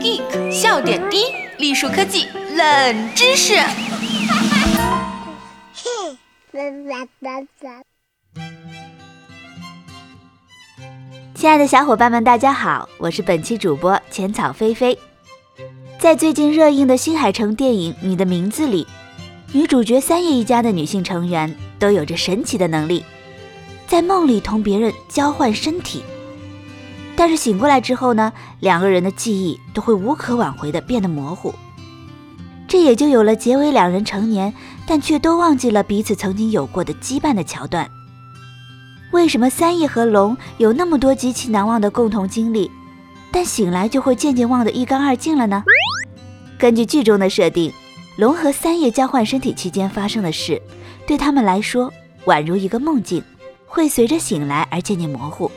Geek 笑点低，栗树科技冷知识。亲爱的小伙伴们，大家好，我是本期主播浅草菲菲。在最近热映的新海诚电影《你的名字》里，女主角三叶一家的女性成员都有着神奇的能力，在梦里同别人交换身体。但是醒过来之后呢，两个人的记忆都会无可挽回的变得模糊，这也就有了结尾两人成年，但却都忘记了彼此曾经有过的羁绊的桥段。为什么三叶和龙有那么多极其难忘的共同经历，但醒来就会渐渐忘得一干二净了呢？根据剧中的设定，龙和三叶交换身体期间发生的事，对他们来说宛如一个梦境，会随着醒来而渐渐模糊。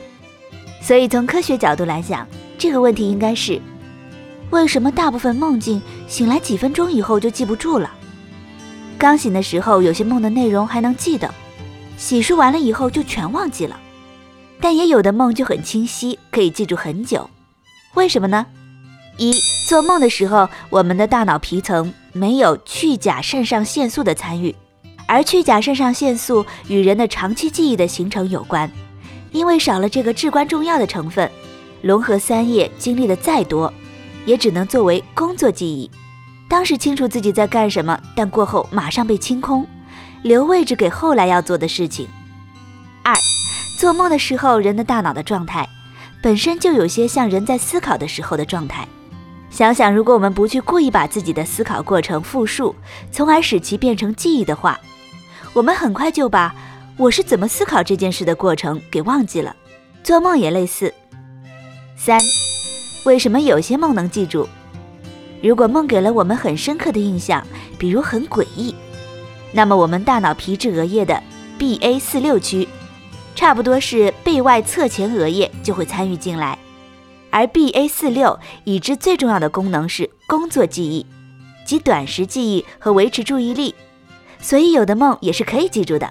所以从科学角度来讲，这个问题应该是：为什么大部分梦境醒来几分钟以后就记不住了？刚醒的时候，有些梦的内容还能记得。洗漱完了以后就全忘记了，但也有的梦就很清晰，可以记住很久。为什么呢？一做梦的时候，我们的大脑皮层没有去甲肾上腺素的参与，而去甲肾上腺素与人的长期记忆的形成有关。因为少了这个至关重要的成分，龙和三叶经历的再多，也只能作为工作记忆。当时清楚自己在干什么，但过后马上被清空。留位置给后来要做的事情。二，做梦的时候，人的大脑的状态本身就有些像人在思考的时候的状态。想想，如果我们不去故意把自己的思考过程复述，从而使其变成记忆的话，我们很快就把我是怎么思考这件事的过程给忘记了。做梦也类似。三，为什么有些梦能记住？如果梦给了我们很深刻的印象，比如很诡异。那么，我们大脑皮质额叶的 BA 四六区，差不多是背外侧前额叶就会参与进来，而 BA 四六已知最重要的功能是工作记忆，即短时记忆和维持注意力，所以有的梦也是可以记住的。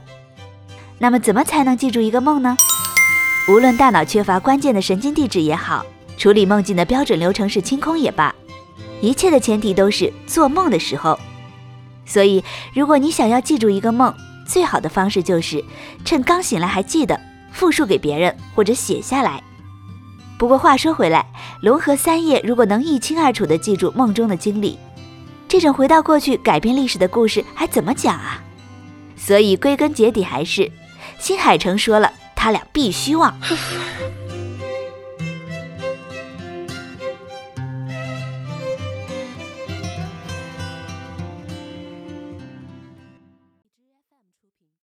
那么，怎么才能记住一个梦呢？无论大脑缺乏关键的神经递质也好，处理梦境的标准流程是清空也罢，一切的前提都是做梦的时候。所以，如果你想要记住一个梦，最好的方式就是趁刚醒来还记得，复述给别人或者写下来。不过话说回来，龙和三叶如果能一清二楚地记住梦中的经历，这种回到过去改变历史的故事还怎么讲啊？所以归根结底还是，新海诚说了，他俩必须忘。